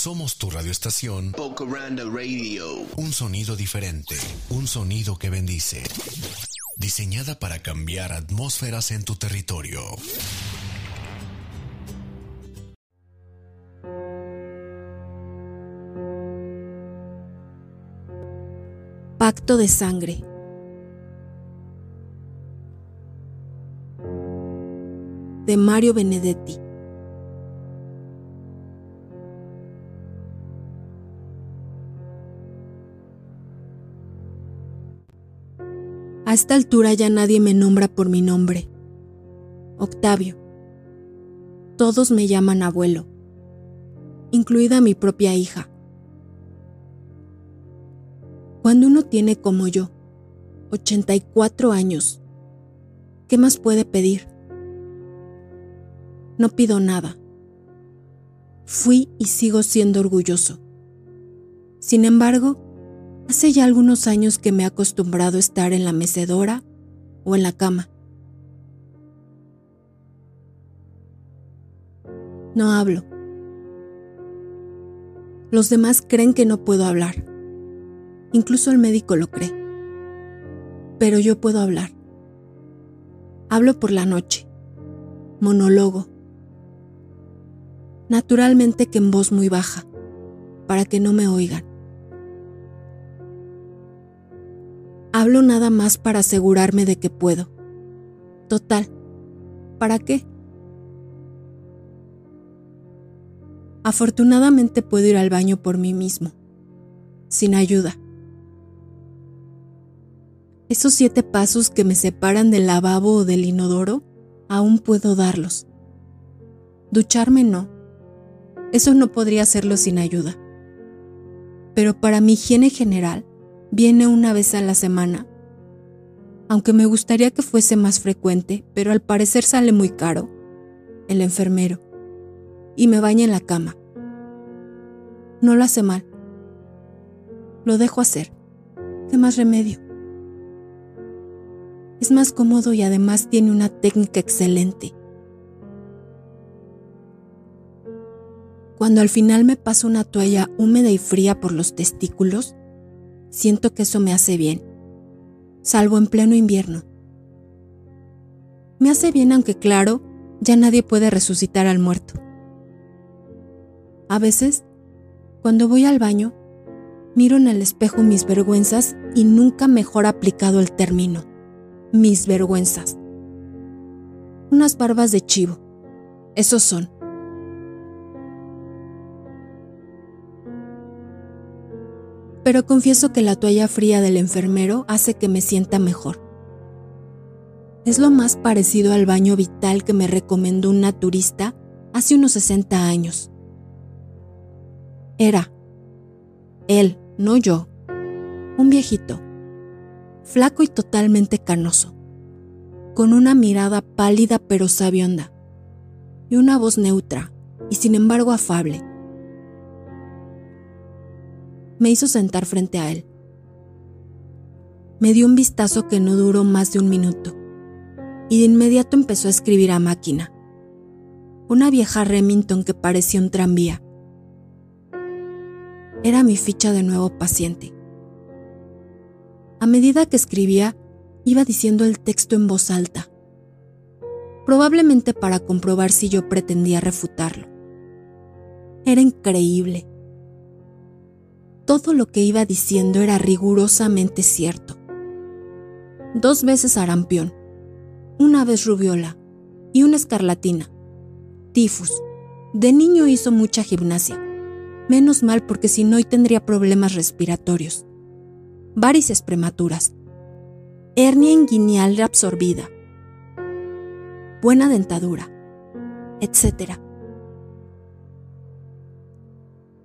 Somos tu radioestación. Bocaranda Radio. Un sonido diferente. Un sonido que bendice. Diseñada para cambiar atmósferas en tu territorio. Pacto de sangre. De Mario Benedetti. A esta altura ya nadie me nombra por mi nombre. Octavio. Todos me llaman abuelo, incluida mi propia hija. Cuando uno tiene como yo 84 años, ¿qué más puede pedir? No pido nada. Fui y sigo siendo orgulloso. Sin embargo, Hace ya algunos años que me he acostumbrado a estar en la mecedora o en la cama. No hablo. Los demás creen que no puedo hablar. Incluso el médico lo cree. Pero yo puedo hablar. Hablo por la noche. Monólogo. Naturalmente que en voz muy baja, para que no me oigan. Hablo nada más para asegurarme de que puedo. Total, ¿para qué? Afortunadamente puedo ir al baño por mí mismo, sin ayuda. Esos siete pasos que me separan del lavabo o del inodoro, aún puedo darlos. Ducharme no. Eso no podría hacerlo sin ayuda. Pero para mi higiene general, viene una vez a la semana. Aunque me gustaría que fuese más frecuente, pero al parecer sale muy caro. El enfermero. Y me baña en la cama. No lo hace mal. Lo dejo hacer. ¿Qué más remedio? Es más cómodo y además tiene una técnica excelente. Cuando al final me paso una toalla húmeda y fría por los testículos, Siento que eso me hace bien, salvo en pleno invierno. Me hace bien aunque claro, ya nadie puede resucitar al muerto. A veces, cuando voy al baño, miro en el espejo mis vergüenzas y nunca mejor aplicado el término, mis vergüenzas. Unas barbas de chivo, esos son. Pero confieso que la toalla fría del enfermero hace que me sienta mejor. Es lo más parecido al baño vital que me recomendó un naturista hace unos 60 años. Era él, no yo, un viejito, flaco y totalmente canoso, con una mirada pálida pero sabionda, y una voz neutra y sin embargo afable me hizo sentar frente a él. Me dio un vistazo que no duró más de un minuto, y de inmediato empezó a escribir a máquina. Una vieja Remington que parecía un tranvía. Era mi ficha de nuevo paciente. A medida que escribía, iba diciendo el texto en voz alta, probablemente para comprobar si yo pretendía refutarlo. Era increíble todo lo que iba diciendo era rigurosamente cierto. Dos veces arampión, una vez rubiola y una escarlatina. Tifus. De niño hizo mucha gimnasia. Menos mal porque si no hoy tendría problemas respiratorios. Varices prematuras. Hernia inguinal reabsorbida. Buena dentadura. Etc.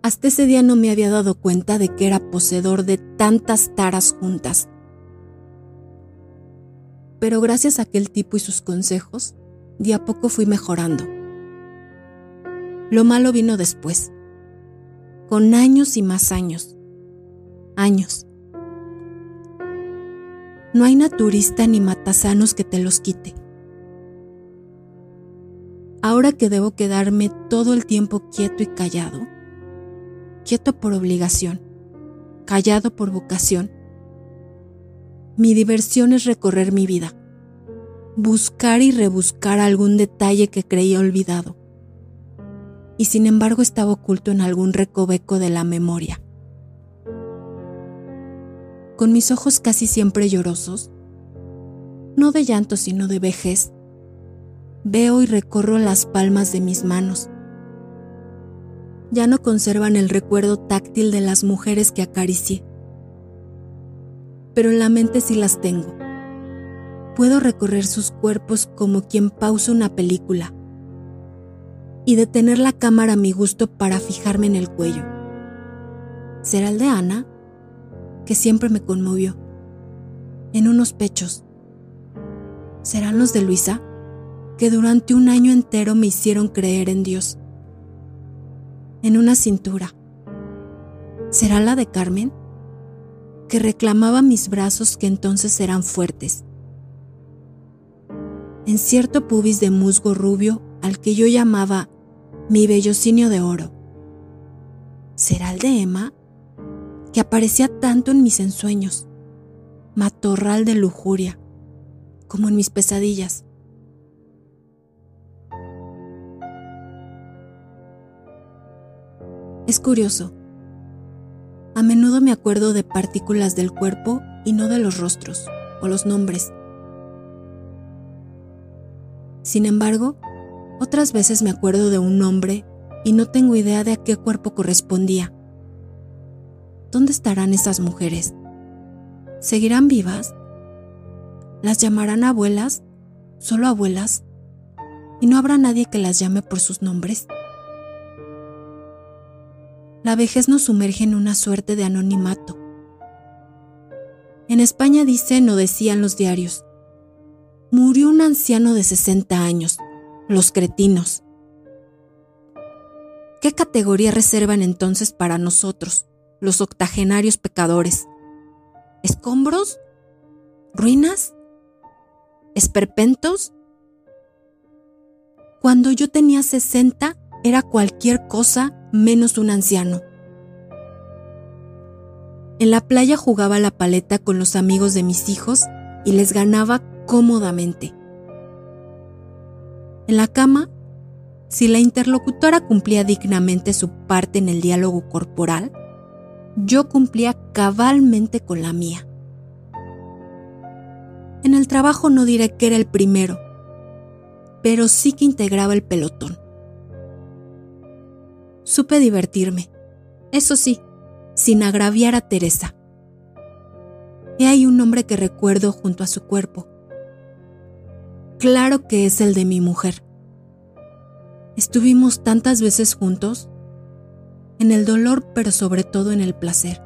Hasta ese día no me había dado cuenta de que era poseedor de tantas taras juntas. Pero gracias a aquel tipo y sus consejos, de a poco fui mejorando. Lo malo vino después, con años y más años. Años. No hay naturista ni matasanos que te los quite. Ahora que debo quedarme todo el tiempo quieto y callado, quieto por obligación, callado por vocación, mi diversión es recorrer mi vida, buscar y rebuscar algún detalle que creía olvidado y sin embargo estaba oculto en algún recoveco de la memoria. Con mis ojos casi siempre llorosos, no de llanto sino de vejez, veo y recorro las palmas de mis manos. Ya no conservan el recuerdo táctil de las mujeres que acaricié, pero en la mente sí las tengo. Puedo recorrer sus cuerpos como quien pausa una película y detener la cámara a mi gusto para fijarme en el cuello. ¿Será el de Ana? Que siempre me conmovió. En unos pechos. ¿Serán los de Luisa? Que durante un año entero me hicieron creer en Dios. En una cintura. ¿Será la de Carmen? Que reclamaba mis brazos que entonces eran fuertes. En cierto pubis de musgo rubio al que yo llamaba mi bellocinio de oro. ¿Será el de Emma? Que aparecía tanto en mis ensueños, matorral de lujuria, como en mis pesadillas. Es curioso. A menudo me acuerdo de partículas del cuerpo y no de los rostros o los nombres. Sin embargo, otras veces me acuerdo de un nombre y no tengo idea de a qué cuerpo correspondía. ¿Dónde estarán esas mujeres? ¿Seguirán vivas? ¿Las llamarán abuelas? ¿Solo abuelas? ¿Y no habrá nadie que las llame por sus nombres? La vejez nos sumerge en una suerte de anonimato. En España dicen o decían los diarios, murió un anciano de 60 años, los cretinos. ¿Qué categoría reservan entonces para nosotros, los octogenarios pecadores? ¿Escombros? ¿Ruinas? ¿Esperpentos? Cuando yo tenía 60 era cualquier cosa menos un anciano. En la playa jugaba la paleta con los amigos de mis hijos y les ganaba cómodamente. En la cama, si la interlocutora cumplía dignamente su parte en el diálogo corporal, yo cumplía cabalmente con la mía. En el trabajo no diré que era el primero, pero sí que integraba el pelotón. Supe divertirme, eso sí, sin agraviar a Teresa. He ahí un nombre que recuerdo junto a su cuerpo, Claro que es el de mi mujer. Estuvimos tantas veces juntos, en el dolor pero sobre todo en el placer.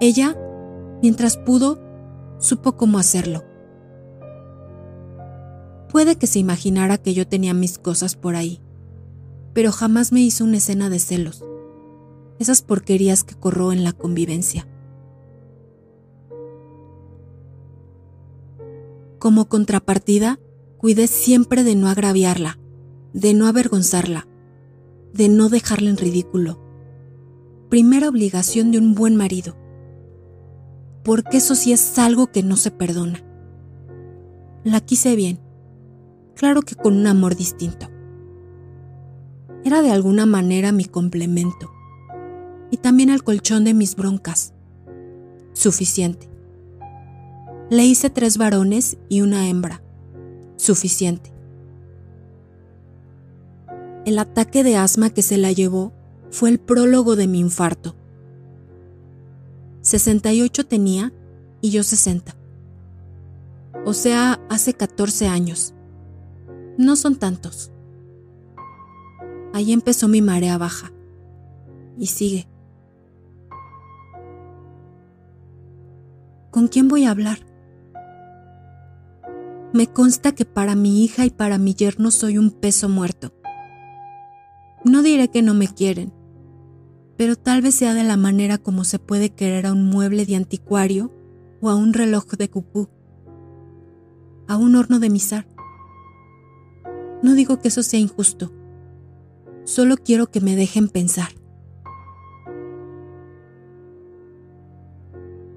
Ella, mientras pudo, supo cómo hacerlo. Puede que se imaginara que yo tenía mis cosas por ahí, pero jamás me hizo una escena de celos, esas porquerías que corro en la convivencia. Como contrapartida, cuidé siempre de no agraviarla, de no avergonzarla, de no dejarla en ridículo. Primera obligación de un buen marido. Porque eso sí es algo que no se perdona. La quise bien, claro que con un amor distinto. Era de alguna manera mi complemento y también el colchón de mis broncas. Suficiente. Le hice tres varones y una hembra. Suficiente. El ataque de asma que se la llevó fue el prólogo de mi infarto. 68 tenía y yo 60. O sea, hace 14 años. No son tantos. Ahí empezó mi marea baja. Y sigue. ¿Con quién voy a hablar? Me consta que para mi hija y para mi yerno soy un peso muerto. No diré que no me quieren, pero tal vez sea de la manera como se puede querer a un mueble de anticuario o a un reloj de cupú, a un horno de misar. No digo que eso sea injusto, solo quiero que me dejen pensar.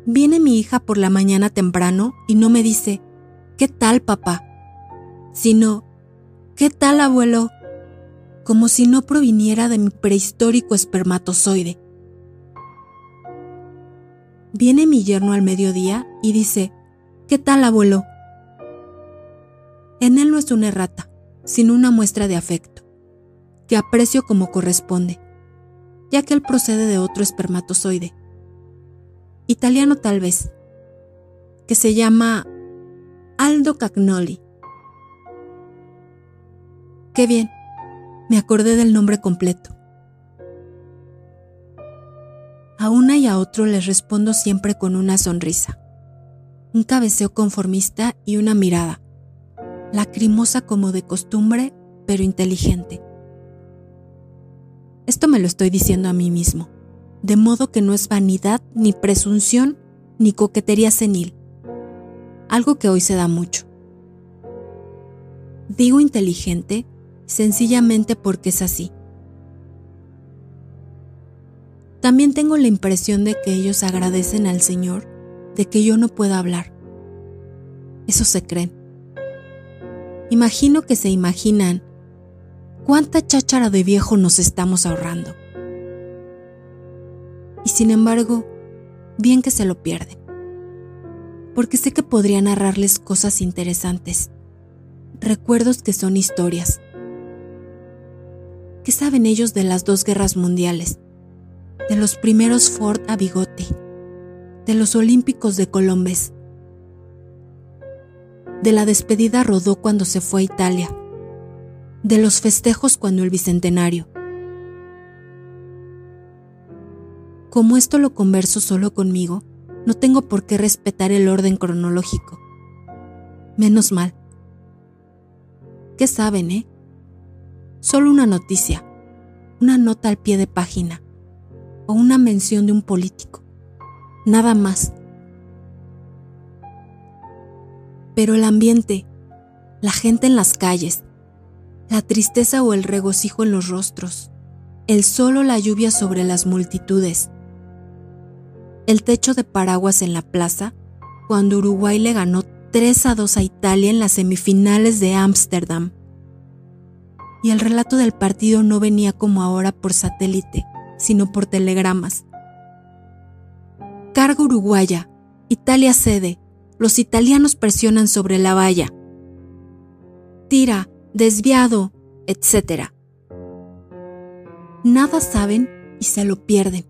Viene mi hija por la mañana temprano y no me dice, ¿qué tal papá? Sino, ¿qué tal abuelo? Como si no proviniera de mi prehistórico espermatozoide. Viene mi yerno al mediodía y dice, ¿qué tal abuelo? En él no es una errata, sino una muestra de afecto, que aprecio como corresponde, ya que él procede de otro espermatozoide italiano tal vez, que se llama Aldo Cagnoli. Qué bien, me acordé del nombre completo. A una y a otro les respondo siempre con una sonrisa, un cabeceo conformista y una mirada, lacrimosa como de costumbre, pero inteligente. Esto me lo estoy diciendo a mí mismo de modo que no es vanidad, ni presunción, ni coquetería senil, algo que hoy se da mucho. Digo inteligente sencillamente porque es así. También tengo la impresión de que ellos agradecen al Señor de que yo no pueda hablar. Eso se creen. Imagino que se imaginan cuánta cháchara de viejo nos estamos ahorrando y sin embargo, bien que se lo pierden. Porque sé que podría narrarles cosas interesantes, recuerdos que son historias. ¿Qué saben ellos de las dos guerras mundiales? De los primeros Ford a bigote, de los Olímpicos de Colombes, de la despedida Rodó cuando se fue a Italia, de los festejos cuando el Bicentenario, Como esto lo converso solo conmigo, no tengo por qué respetar el orden cronológico. Menos mal. ¿Qué saben, eh? Solo una noticia, una nota al pie de página o una mención de un político. Nada más. Pero el ambiente, la gente en las calles, la tristeza o el regocijo en los rostros, el sol o la lluvia sobre las multitudes, el techo de paraguas en la plaza cuando Uruguay le ganó 3 a 2 a Italia en las semifinales de Ámsterdam. Y el relato del partido no venía como ahora por satélite, sino por telegramas. Carga uruguaya, Italia cede, los italianos presionan sobre la valla. Tira, desviado, etc. Nada saben y se lo pierden.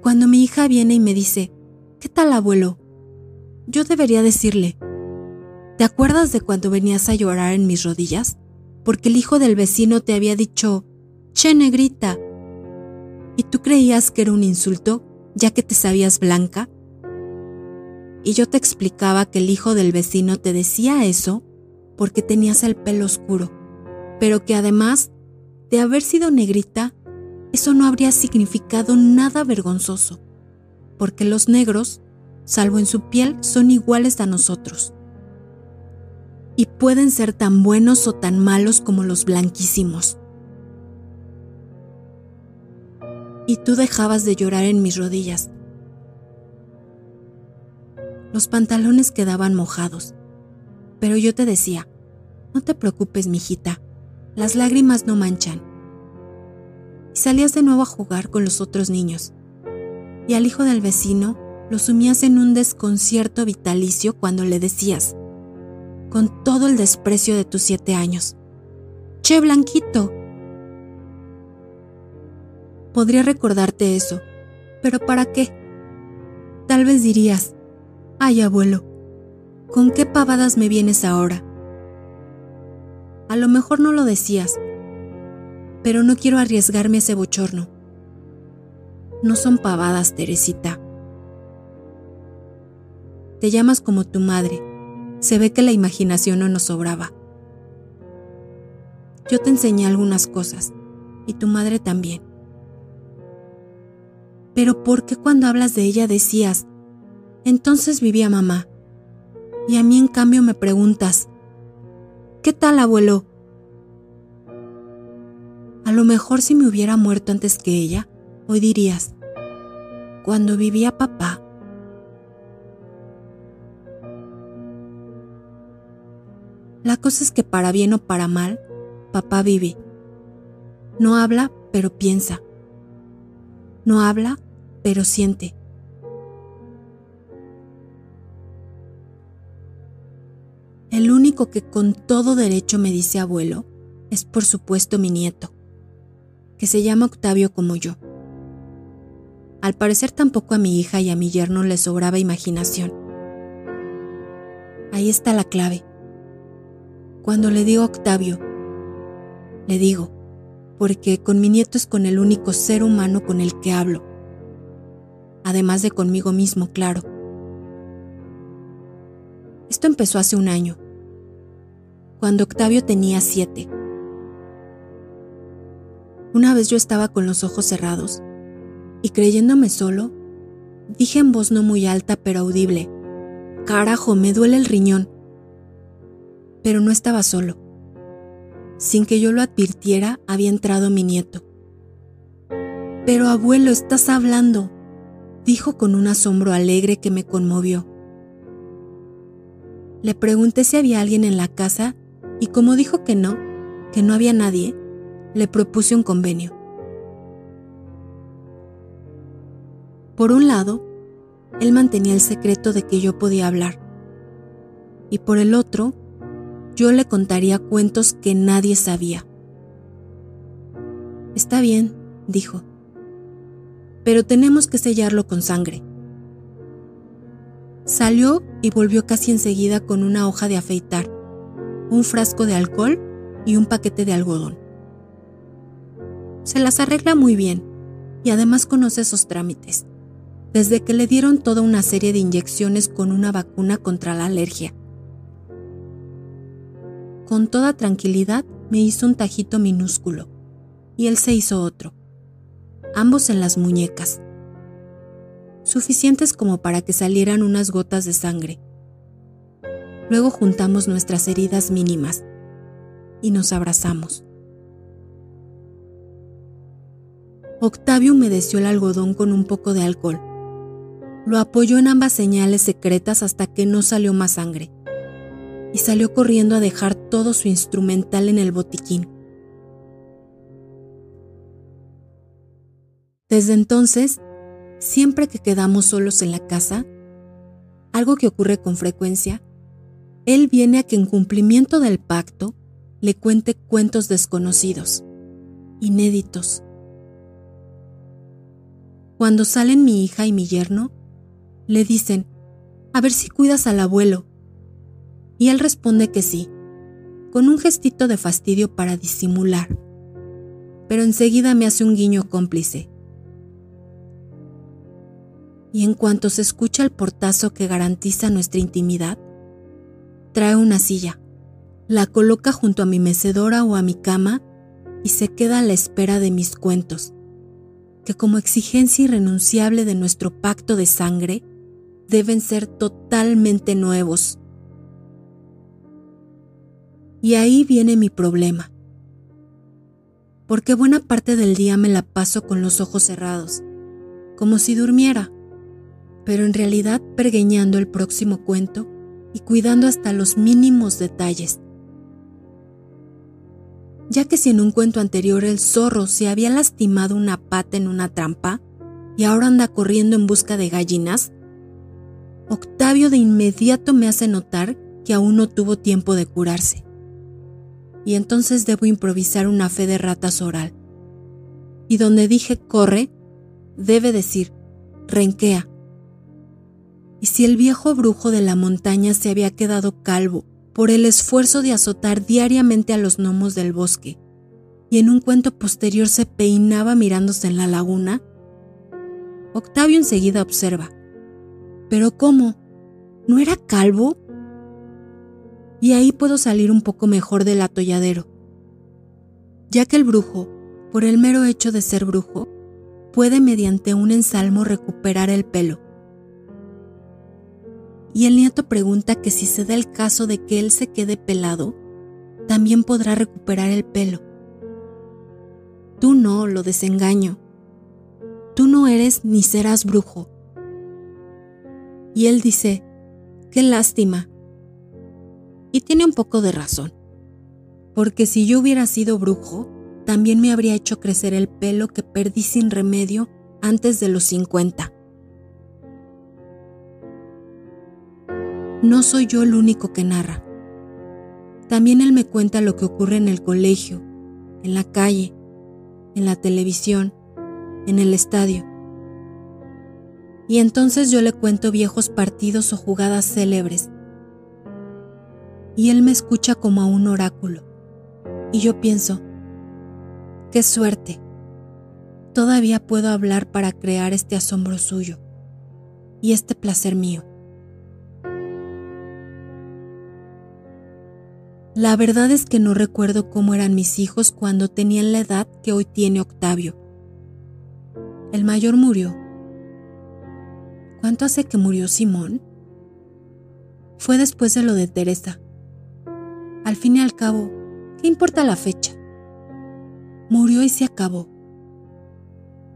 Cuando mi hija viene y me dice, ¿qué tal abuelo? Yo debería decirle, ¿te acuerdas de cuando venías a llorar en mis rodillas? Porque el hijo del vecino te había dicho, che negrita. ¿Y tú creías que era un insulto, ya que te sabías blanca? Y yo te explicaba que el hijo del vecino te decía eso porque tenías el pelo oscuro, pero que además de haber sido negrita, eso no habría significado nada vergonzoso, porque los negros, salvo en su piel, son iguales a nosotros. Y pueden ser tan buenos o tan malos como los blanquísimos. Y tú dejabas de llorar en mis rodillas. Los pantalones quedaban mojados, pero yo te decía, no te preocupes, mijita, las lágrimas no manchan y salías de nuevo a jugar con los otros niños. Y al hijo del vecino lo sumías en un desconcierto vitalicio cuando le decías, con todo el desprecio de tus siete años, Che, Blanquito. Podría recordarte eso, pero ¿para qué? Tal vez dirías, ay abuelo, ¿con qué pavadas me vienes ahora? A lo mejor no lo decías, pero no quiero arriesgarme ese bochorno. No son pavadas, Teresita. Te llamas como tu madre. Se ve que la imaginación no nos sobraba. Yo te enseñé algunas cosas, y tu madre también. Pero ¿por qué cuando hablas de ella decías, entonces vivía mamá? Y a mí en cambio me preguntas, ¿qué tal abuelo? A lo mejor si me hubiera muerto antes que ella, hoy dirías, cuando vivía papá. La cosa es que para bien o para mal, papá vive. No habla, pero piensa. No habla, pero siente. El único que con todo derecho me dice abuelo es por supuesto mi nieto que se llama Octavio como yo. Al parecer tampoco a mi hija y a mi yerno les sobraba imaginación. Ahí está la clave. Cuando le digo Octavio, le digo, porque con mi nieto es con el único ser humano con el que hablo, además de conmigo mismo, claro. Esto empezó hace un año, cuando Octavio tenía siete. Una vez yo estaba con los ojos cerrados y creyéndome solo, dije en voz no muy alta pero audible, Carajo, me duele el riñón. Pero no estaba solo. Sin que yo lo advirtiera, había entrado mi nieto. Pero abuelo, estás hablando, dijo con un asombro alegre que me conmovió. Le pregunté si había alguien en la casa y como dijo que no, que no había nadie, le propuse un convenio. Por un lado, él mantenía el secreto de que yo podía hablar, y por el otro, yo le contaría cuentos que nadie sabía. Está bien, dijo, pero tenemos que sellarlo con sangre. Salió y volvió casi enseguida con una hoja de afeitar, un frasco de alcohol y un paquete de algodón se las arregla muy bien y además conoce esos trámites, desde que le dieron toda una serie de inyecciones con una vacuna contra la alergia. Con toda tranquilidad me hizo un tajito minúsculo y él se hizo otro, ambos en las muñecas, suficientes como para que salieran unas gotas de sangre. Luego juntamos nuestras heridas mínimas y nos abrazamos. Octavio humedeció el algodón con un poco de alcohol. Lo apoyó en ambas señales secretas hasta que no salió más sangre. Y salió corriendo a dejar todo su instrumental en el botiquín. Desde entonces, siempre que quedamos solos en la casa, algo que ocurre con frecuencia, él viene a que en cumplimiento del pacto le cuente cuentos desconocidos, inéditos, cuando salen mi hija y mi yerno, le dicen, a ver si cuidas al abuelo. Y él responde que sí, con un gestito de fastidio para disimular. Pero enseguida me hace un guiño cómplice. Y en cuanto se escucha el portazo que garantiza nuestra intimidad, trae una silla, la coloca junto a mi mecedora o a mi cama y se queda a la espera de mis cuentos que como exigencia irrenunciable de nuestro pacto de sangre, deben ser totalmente nuevos. Y ahí viene mi problema. Porque buena parte del día me la paso con los ojos cerrados, como si durmiera, pero en realidad pergueñando el próximo cuento y cuidando hasta los mínimos detalles ya que si en un cuento anterior el zorro se había lastimado una pata en una trampa y ahora anda corriendo en busca de gallinas, Octavio de inmediato me hace notar que aún no tuvo tiempo de curarse. Y entonces debo improvisar una fe de ratas oral. Y donde dije corre, debe decir renquea. Y si el viejo brujo de la montaña se había quedado calvo por el esfuerzo de azotar diariamente a los gnomos del bosque, y en un cuento posterior se peinaba mirándose en la laguna, Octavio enseguida observa. ¿Pero cómo? ¿No era calvo? Y ahí puedo salir un poco mejor del atolladero, ya que el brujo, por el mero hecho de ser brujo, puede mediante un ensalmo recuperar el pelo. Y el nieto pregunta que si se da el caso de que él se quede pelado, también podrá recuperar el pelo. Tú no, lo desengaño. Tú no eres ni serás brujo. Y él dice, qué lástima. Y tiene un poco de razón, porque si yo hubiera sido brujo, también me habría hecho crecer el pelo que perdí sin remedio antes de los 50. No soy yo el único que narra. También él me cuenta lo que ocurre en el colegio, en la calle, en la televisión, en el estadio. Y entonces yo le cuento viejos partidos o jugadas célebres. Y él me escucha como a un oráculo. Y yo pienso, Qué suerte. Todavía puedo hablar para crear este asombro suyo y este placer mío. La verdad es que no recuerdo cómo eran mis hijos cuando tenían la edad que hoy tiene Octavio. El mayor murió. ¿Cuánto hace que murió Simón? Fue después de lo de Teresa. Al fin y al cabo, ¿qué importa la fecha? Murió y se acabó.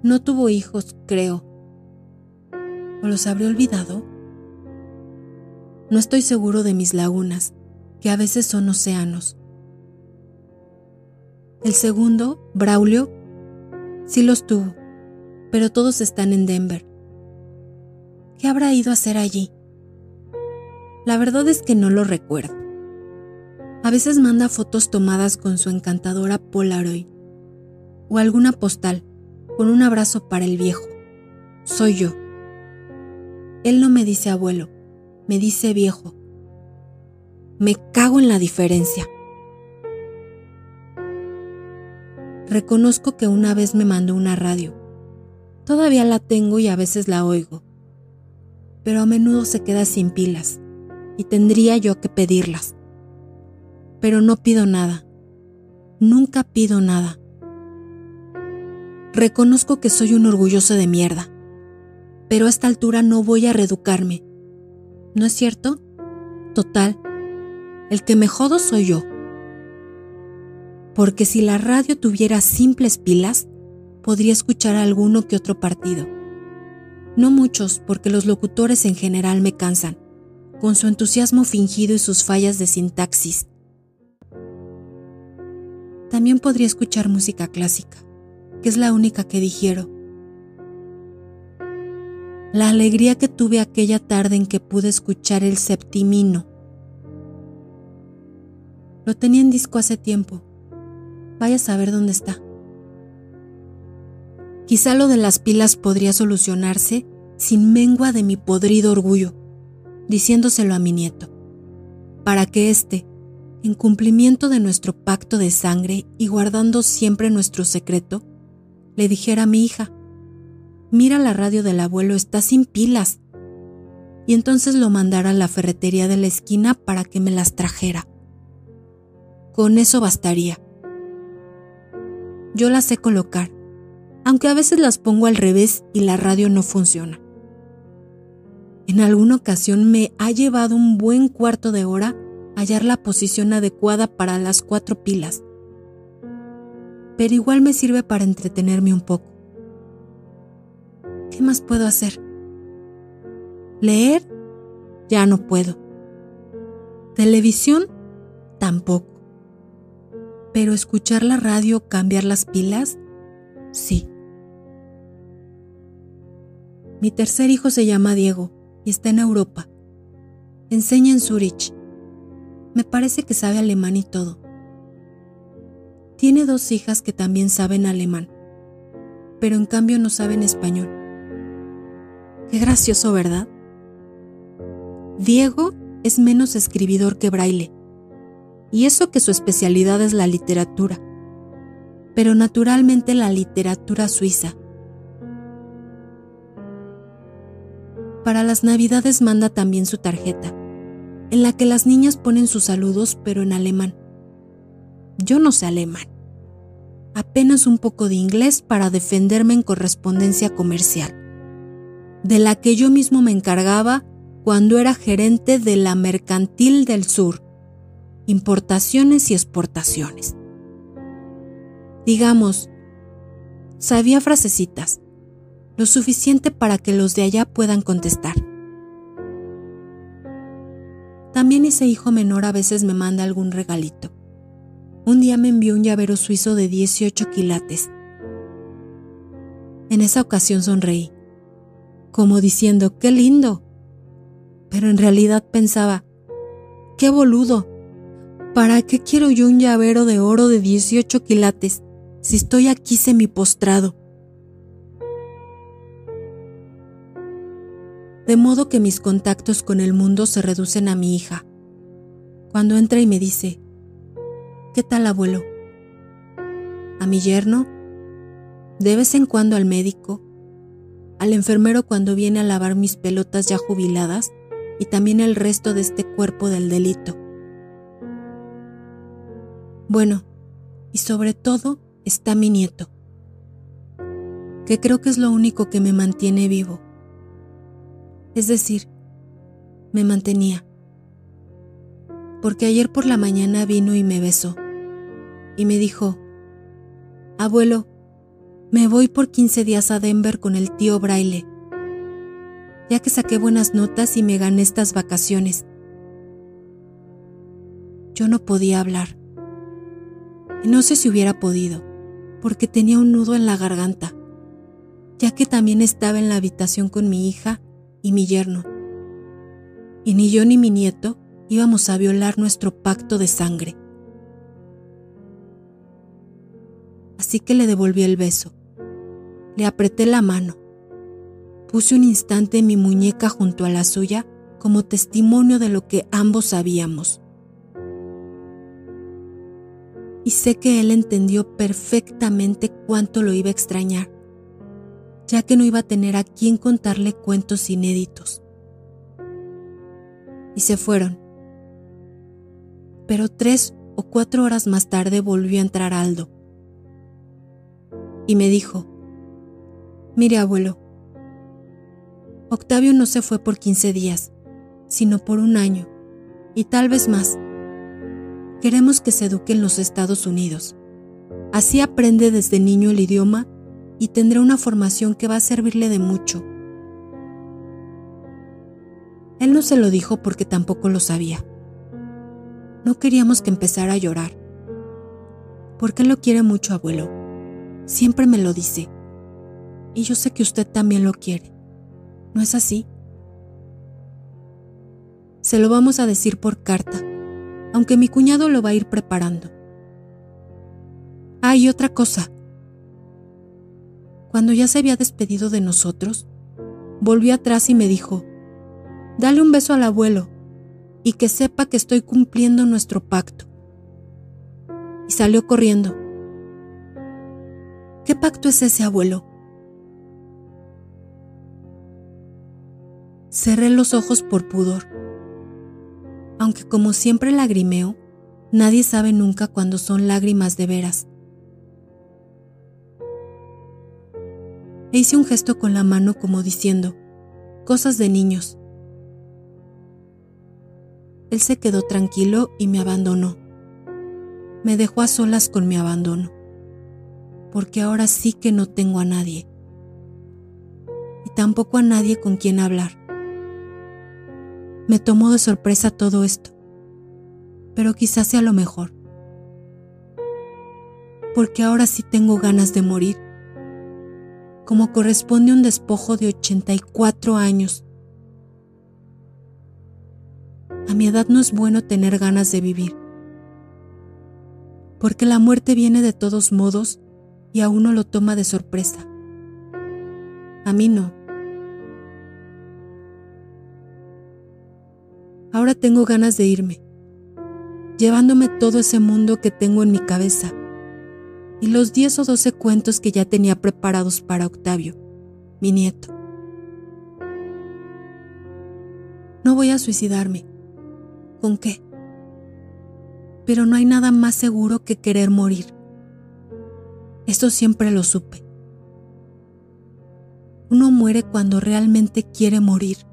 No tuvo hijos, creo. ¿O los habré olvidado? No estoy seguro de mis lagunas, que a veces son océanos. El segundo, Braulio, sí los tuvo, pero todos están en Denver. ¿Qué habrá ido a hacer allí? La verdad es que no lo recuerdo. A veces manda fotos tomadas con su encantadora Polaroid o alguna postal con un abrazo para el viejo. Soy yo. Él no me dice abuelo, me dice viejo. Me cago en la diferencia. Reconozco que una vez me mandó una radio. Todavía la tengo y a veces la oigo. Pero a menudo se queda sin pilas y tendría yo que pedirlas. Pero no pido nada. Nunca pido nada. Reconozco que soy un orgulloso de mierda, pero a esta altura no voy a reeducarme. ¿No es cierto? Total, el que me jodo soy yo. Porque si la radio tuviera simples pilas, podría escuchar a alguno que otro partido. No muchos, porque los locutores en general me cansan, con su entusiasmo fingido y sus fallas de sintaxis. También podría escuchar música clásica que es la única que digiero. La alegría que tuve aquella tarde en que pude escuchar el septimino. Lo tenía en disco hace tiempo. Vaya a saber dónde está. Quizá lo de las pilas podría solucionarse sin mengua de mi podrido orgullo, diciéndoselo a mi nieto, para que éste, en cumplimiento de nuestro pacto de sangre y guardando siempre nuestro secreto, le dijera a mi hija, mira la radio del abuelo, está sin pilas. Y entonces lo mandara a la ferretería de la esquina para que me las trajera. Con eso bastaría. Yo las sé colocar, aunque a veces las pongo al revés y la radio no funciona. En alguna ocasión me ha llevado un buen cuarto de hora hallar la posición adecuada para las cuatro pilas pero igual me sirve para entretenerme un poco. ¿Qué más puedo hacer? ¿Leer? Ya no puedo. ¿Televisión? Tampoco. Pero escuchar la radio, cambiar las pilas? Sí. Mi tercer hijo se llama Diego y está en Europa. Enseña en Zurich. Me parece que sabe alemán y todo. Tiene dos hijas que también saben alemán, pero en cambio no saben español. Qué gracioso, ¿verdad? Diego es menos escribidor que Braille, y eso que su especialidad es la literatura, pero naturalmente la literatura suiza. Para las navidades manda también su tarjeta, en la que las niñas ponen sus saludos pero en alemán. Yo no sé alemán, apenas un poco de inglés para defenderme en correspondencia comercial, de la que yo mismo me encargaba cuando era gerente de la Mercantil del Sur, importaciones y exportaciones. Digamos, sabía frasecitas, lo suficiente para que los de allá puedan contestar. También ese hijo menor a veces me manda algún regalito. Un día me envió un llavero suizo de 18 quilates. En esa ocasión sonreí, como diciendo, qué lindo. Pero en realidad pensaba, qué boludo. ¿Para qué quiero yo un llavero de oro de 18 quilates si estoy aquí semipostrado? De modo que mis contactos con el mundo se reducen a mi hija. Cuando entra y me dice, ¿qué tal abuelo? A mi yerno, de vez en cuando al médico, al enfermero cuando viene a lavar mis pelotas ya jubiladas y también el resto de este cuerpo del delito. Bueno, y sobre todo está mi nieto, que creo que es lo único que me mantiene vivo. Es decir, me mantenía. Porque ayer por la mañana vino y me besó y me dijo, Abuelo, me voy por 15 días a Denver con el tío Braille ya que saqué buenas notas y me gané estas vacaciones. Yo no podía hablar. No sé si hubiera podido, porque tenía un nudo en la garganta, ya que también estaba en la habitación con mi hija y mi yerno. Y ni yo ni mi nieto íbamos a violar nuestro pacto de sangre. Así que le devolví el beso. Le apreté la mano Puse un instante mi muñeca junto a la suya como testimonio de lo que ambos sabíamos. Y sé que él entendió perfectamente cuánto lo iba a extrañar, ya que no iba a tener a quien contarle cuentos inéditos. Y se fueron. Pero tres o cuatro horas más tarde volvió a entrar Aldo. Y me dijo, mire abuelo, Octavio no se fue por 15 días, sino por un año, y tal vez más. Queremos que se eduque en los Estados Unidos. Así aprende desde niño el idioma y tendrá una formación que va a servirle de mucho. Él no se lo dijo porque tampoco lo sabía. No queríamos que empezara a llorar. Porque él lo quiere mucho, abuelo. Siempre me lo dice. Y yo sé que usted también lo quiere. ¿No es así? Se lo vamos a decir por carta, aunque mi cuñado lo va a ir preparando. Ah, otra cosa. Cuando ya se había despedido de nosotros, volvió atrás y me dijo, dale un beso al abuelo y que sepa que estoy cumpliendo nuestro pacto. Y salió corriendo. ¿Qué pacto es ese, abuelo? Cerré los ojos por pudor. Aunque como siempre lagrimeo, nadie sabe nunca cuándo son lágrimas de veras. E hice un gesto con la mano como diciendo, cosas de niños. Él se quedó tranquilo y me abandonó. Me dejó a solas con mi abandono, porque ahora sí que no tengo a nadie, y tampoco a nadie con quien hablar. Me tomó de sorpresa todo esto, pero quizás sea lo mejor, porque ahora sí tengo ganas de morir, como corresponde a un despojo de 84 años. A mi edad no es bueno tener ganas de vivir, porque la muerte viene de todos modos y a uno lo toma de sorpresa. A mí no. Ahora tengo ganas de irme. llevándome todo ese mundo que tengo en mi cabeza y los 10 o 12 cuentos que ya tenía preparados para Octavio, mi nieto. No voy a suicidarme. ¿Con qué? Pero no hay nada más seguro que querer morir. Esto siempre lo supe. Uno muere cuando realmente quiere morir.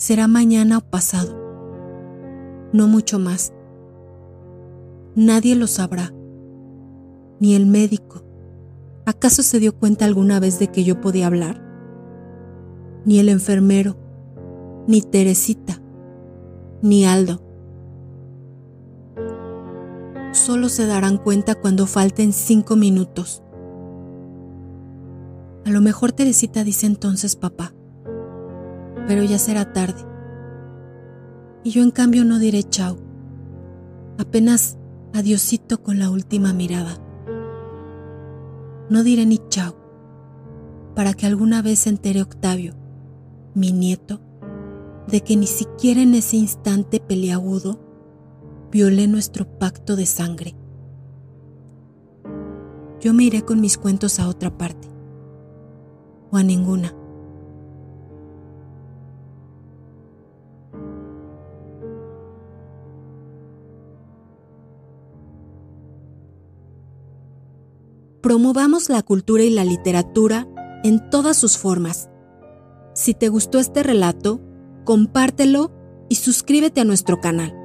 Será mañana o pasado. No mucho más. Nadie lo sabrá. Ni el médico. ¿Acaso se dio cuenta alguna vez de que yo podía hablar? Ni el enfermero, ni Teresita, ni Aldo. Solo se darán cuenta cuando falten cinco minutos. A lo mejor Teresita dice entonces papá, pero ya será tarde. Y yo en cambio no diré chao, apenas adiosito con la última mirada. No diré ni chao, para que alguna vez se entere Octavio, mi nieto, de que ni siquiera en ese instante peleagudo violé nuestro pacto de sangre. Yo me iré con mis cuentos a otra parte, o a ninguna. Promovamos la cultura y la literatura en todas sus formas. Si te gustó este relato, compártelo y suscríbete a nuestro canal.